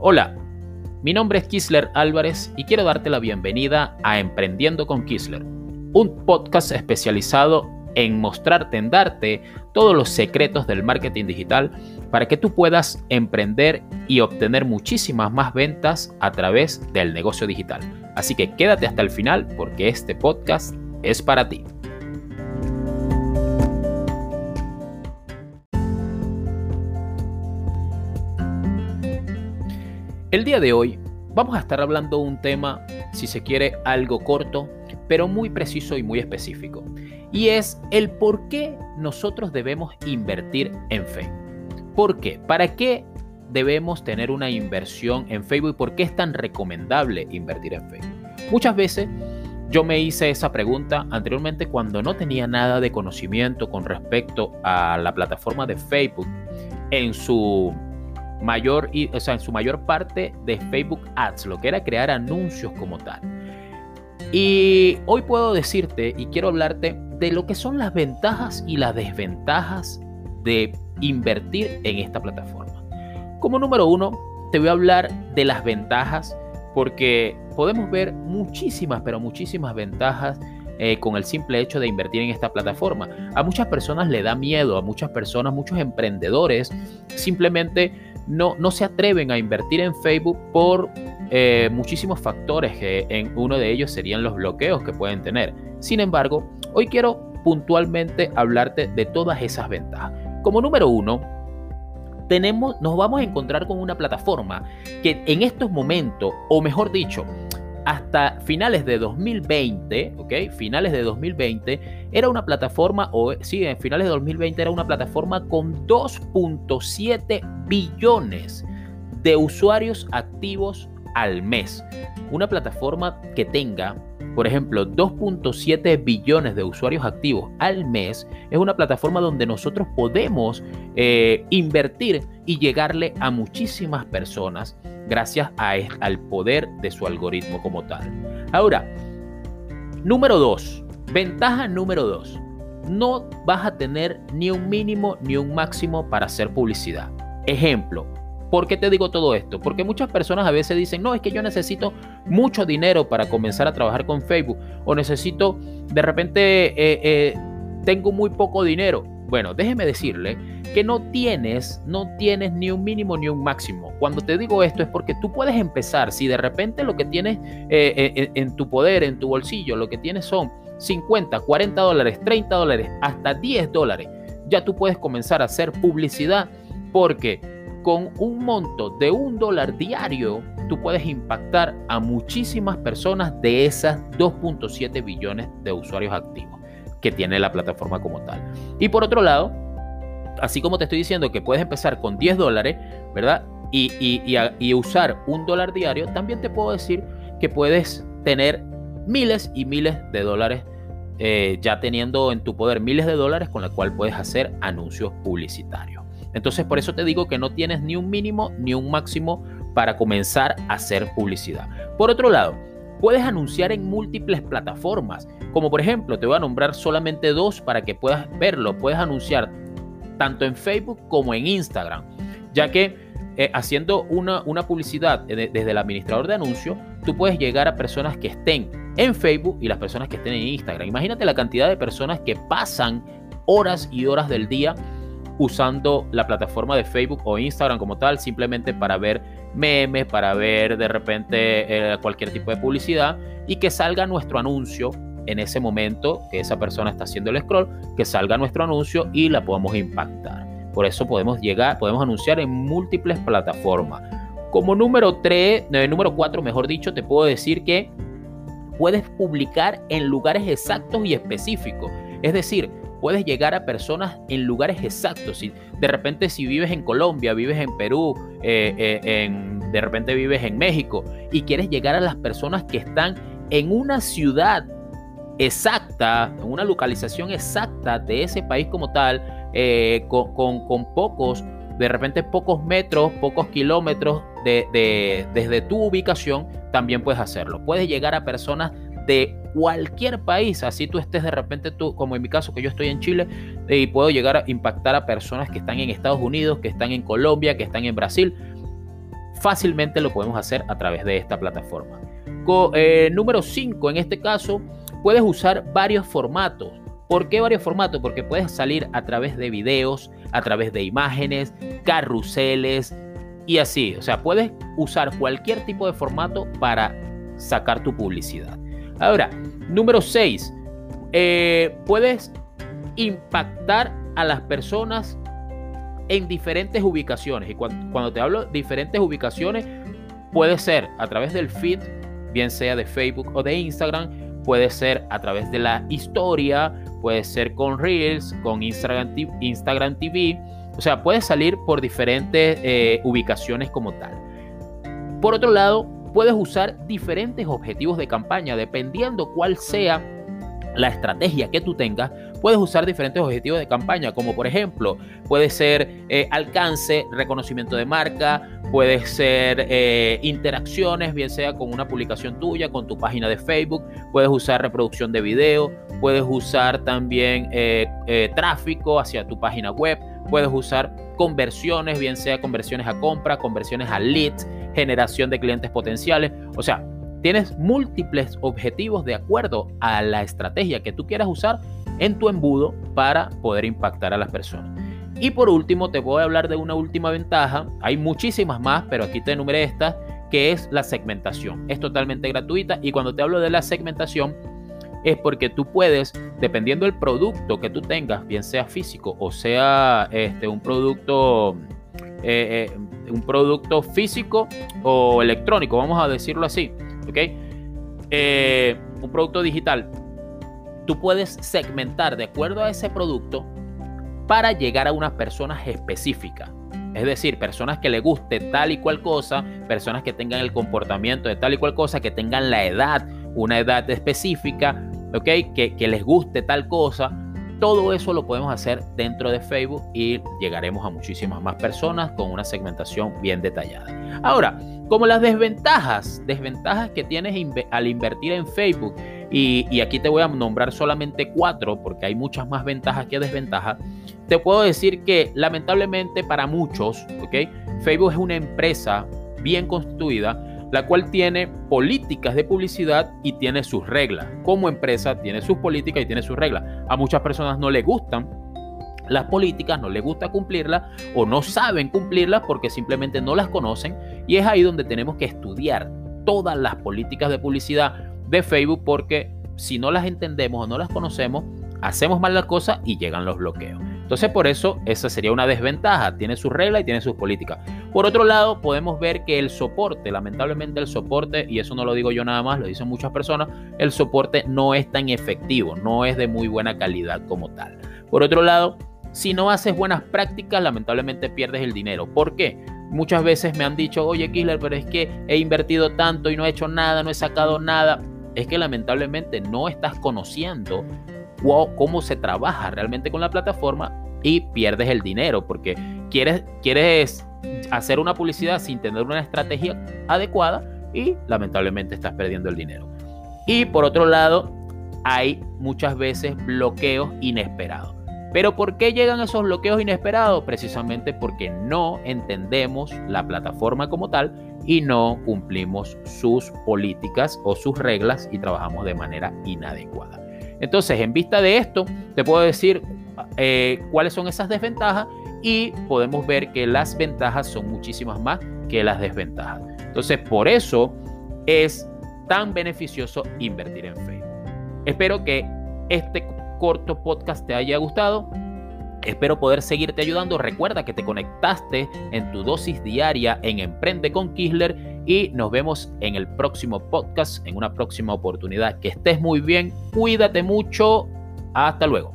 Hola, mi nombre es Kisler Álvarez y quiero darte la bienvenida a Emprendiendo con Kisler, un podcast especializado en mostrarte, en darte todos los secretos del marketing digital para que tú puedas emprender y obtener muchísimas más ventas a través del negocio digital. Así que quédate hasta el final porque este podcast es para ti. El día de hoy vamos a estar hablando de un tema, si se quiere, algo corto, pero muy preciso y muy específico. Y es el por qué nosotros debemos invertir en Facebook. ¿Por qué? ¿Para qué debemos tener una inversión en Facebook y por qué es tan recomendable invertir en Facebook? Muchas veces yo me hice esa pregunta anteriormente cuando no tenía nada de conocimiento con respecto a la plataforma de Facebook en su mayor, o sea, en su mayor parte de Facebook Ads, lo que era crear anuncios como tal. Y hoy puedo decirte y quiero hablarte de lo que son las ventajas y las desventajas de invertir en esta plataforma. Como número uno, te voy a hablar de las ventajas porque podemos ver muchísimas, pero muchísimas ventajas eh, con el simple hecho de invertir en esta plataforma. A muchas personas le da miedo, a muchas personas, muchos emprendedores simplemente no, no se atreven a invertir en Facebook por eh, muchísimos factores, que en uno de ellos serían los bloqueos que pueden tener. Sin embargo, hoy quiero puntualmente hablarte de todas esas ventajas. Como número uno, tenemos, nos vamos a encontrar con una plataforma que en estos momentos, o mejor dicho, hasta finales de 2020, ¿ok? Finales de 2020, era una plataforma, o sí, en finales de 2020 era una plataforma con 2.7 billones de usuarios activos al mes. Una plataforma que tenga, por ejemplo, 2.7 billones de usuarios activos al mes es una plataforma donde nosotros podemos eh, invertir y llegarle a muchísimas personas gracias al poder de su algoritmo como tal. Ahora, número 2, ventaja número 2. No vas a tener ni un mínimo ni un máximo para hacer publicidad. Ejemplo, ¿Por qué te digo todo esto? Porque muchas personas a veces dicen, no, es que yo necesito mucho dinero para comenzar a trabajar con Facebook o necesito, de repente, eh, eh, tengo muy poco dinero. Bueno, déjeme decirle que no tienes, no tienes ni un mínimo ni un máximo. Cuando te digo esto es porque tú puedes empezar, si de repente lo que tienes eh, en tu poder, en tu bolsillo, lo que tienes son 50, 40 dólares, 30 dólares, hasta 10 dólares, ya tú puedes comenzar a hacer publicidad porque con un monto de un dólar diario, tú puedes impactar a muchísimas personas de esas 2.7 billones de usuarios activos que tiene la plataforma como tal. Y por otro lado, así como te estoy diciendo que puedes empezar con 10 dólares, ¿verdad? Y, usar un dólar diario, también te puedo decir que puedes tener miles y miles de dólares eh, ya teniendo en tu poder miles de dólares con la cual puedes hacer anuncios publicitarios. Entonces por eso te digo que no tienes ni un mínimo ni un máximo para comenzar a hacer publicidad. Por otro lado, puedes anunciar en múltiples plataformas, como por ejemplo, te voy a nombrar solamente dos para que puedas verlo. Puedes anunciar tanto en Facebook como en Instagram, ya que eh, haciendo una, una publicidad desde el administrador de anuncios, tú puedes llegar a personas que estén en Facebook y las personas que estén en Instagram. Imagínate la cantidad de personas que pasan horas y horas del día usando la plataforma de Facebook o Instagram como tal, simplemente para ver memes, para ver de repente eh, cualquier tipo de publicidad y que salga nuestro anuncio en ese momento que esa persona está haciendo el scroll, que salga nuestro anuncio y la podamos impactar. Por eso podemos llegar, podemos anunciar en múltiples plataformas. Como número 3, eh, número 4, mejor dicho, te puedo decir que puedes publicar en lugares exactos y específicos. Es decir, puedes llegar a personas en lugares exactos. De repente si vives en Colombia, vives en Perú, eh, eh, de repente vives en México y quieres llegar a las personas que están en una ciudad exacta, una localización exacta de ese país como tal, eh, con, pocos, de repente pocos metros, pocos kilómetros de, desde tu ubicación, también puedes hacerlo. Puedes llegar a personas de cualquier país, así tú estés de repente tú, como en mi caso que yo estoy en Chile, y puedo llegar a impactar a personas que están en Estados Unidos, que están en Colombia, que están en Brasil. fácilmente lo podemos hacer a través de esta plataforma. Eh, número 5, en este caso, puedes usar varios formatos. ¿Por qué varios formatos? Porque puedes salir a través de videos, a través de imágenes, carruseles y así. O sea, puedes usar cualquier tipo de formato para sacar tu publicidad. Ahora, número 6, eh, puedes impactar a las personas en diferentes ubicaciones. Y cuando, cuando, te hablo de diferentes ubicaciones, puede ser a través del feed, bien sea de Facebook o de Instagram, puede ser a través de la historia, puede ser con Reels, con Instagram, Instagram TV. O sea, puede salir por diferentes eh, ubicaciones como tal. Por otro lado, puedes usar diferentes objetivos de campaña dependiendo cuál sea la estrategia que tú tengas, puedes usar diferentes objetivos de campaña, como por ejemplo, puede ser eh, alcance, reconocimiento de marca, puede ser eh, interacciones, bien sea con una publicación tuya, con tu página de Facebook, puedes usar reproducción de video, puedes usar también eh, tráfico hacia tu página web, puedes usar conversiones, bien sea conversiones a compra, conversiones a leads, generación de clientes potenciales, o sea, Tienes múltiples objetivos de acuerdo a la estrategia que tú quieras usar en tu embudo para poder impactar a las personas. Y por último, te voy a hablar de una última ventaja. Hay muchísimas más, pero aquí te enumeré esta, que es la segmentación. Es totalmente gratuita y cuando te hablo de la segmentación es porque tú puedes, dependiendo del producto que tú tengas, bien sea físico o sea este, un producto eh, eh, un producto físico o electrónico, vamos a decirlo así. ¿ok? Eh, un producto digital, tú puedes segmentar de acuerdo a ese producto para llegar a unas personas específicas. Es decir, personas que le guste tal y cual cosa, personas que tengan el comportamiento de tal y cual cosa, que tengan la edad, una edad específica, ¿ok? Que, les guste tal cosa. Todo eso lo podemos hacer dentro de Facebook y llegaremos a muchísimas más personas con una segmentación bien detallada. Ahora, como las desventajas, desventajas que tienes al invertir en Facebook. Y, aquí te voy a nombrar solamente cuatro porque hay muchas más ventajas que desventajas. Te puedo decir que lamentablemente para muchos, Facebook es una empresa bien constituida, la cual tiene políticas de publicidad y tiene sus reglas. Como empresa tiene sus políticas y tiene sus reglas. A muchas personas no les gustan las políticas, no les gusta cumplirlas o no saben cumplirlas porque simplemente no las conocen y es ahí donde tenemos que estudiar todas las políticas de publicidad de Facebook porque si no las entendemos o no las conocemos, hacemos mal las cosas y llegan los bloqueos. Entonces por eso esa sería una desventaja, tiene sus reglas y tiene sus políticas. Por otro lado, podemos ver que el soporte, lamentablemente el soporte, y eso no lo digo yo nada más, lo dicen muchas personas, el soporte no es tan efectivo, no es de muy buena calidad como tal. Por otro lado, si no haces buenas prácticas, lamentablemente pierdes el dinero. ¿Por qué? Muchas veces me han dicho, oye Killer, pero es que he invertido tanto y no he hecho nada, no he sacado nada. Es que lamentablemente no estás conociendo cómo se trabaja realmente con la plataforma y pierdes el dinero porque quieres, quieres hacer una publicidad sin tener una estrategia adecuada y lamentablemente estás perdiendo el dinero. Y por otro lado, hay muchas veces bloqueos inesperados. Pero ¿por qué llegan esos bloqueos inesperados? Precisamente porque no entendemos la plataforma como tal y no cumplimos sus políticas o sus reglas y trabajamos de manera inadecuada. Entonces, en vista de esto, te puedo decir eh, cuáles son esas desventajas y podemos ver que las ventajas son muchísimas más que las desventajas. Entonces, por eso es tan beneficioso invertir en Facebook. Espero que este corto podcast te haya gustado. Espero poder seguirte ayudando. Recuerda que te conectaste en tu dosis diaria en Emprende con Kisler y nos vemos en el próximo podcast, en una próxima oportunidad. Que estés muy bien, cuídate mucho. Hasta luego.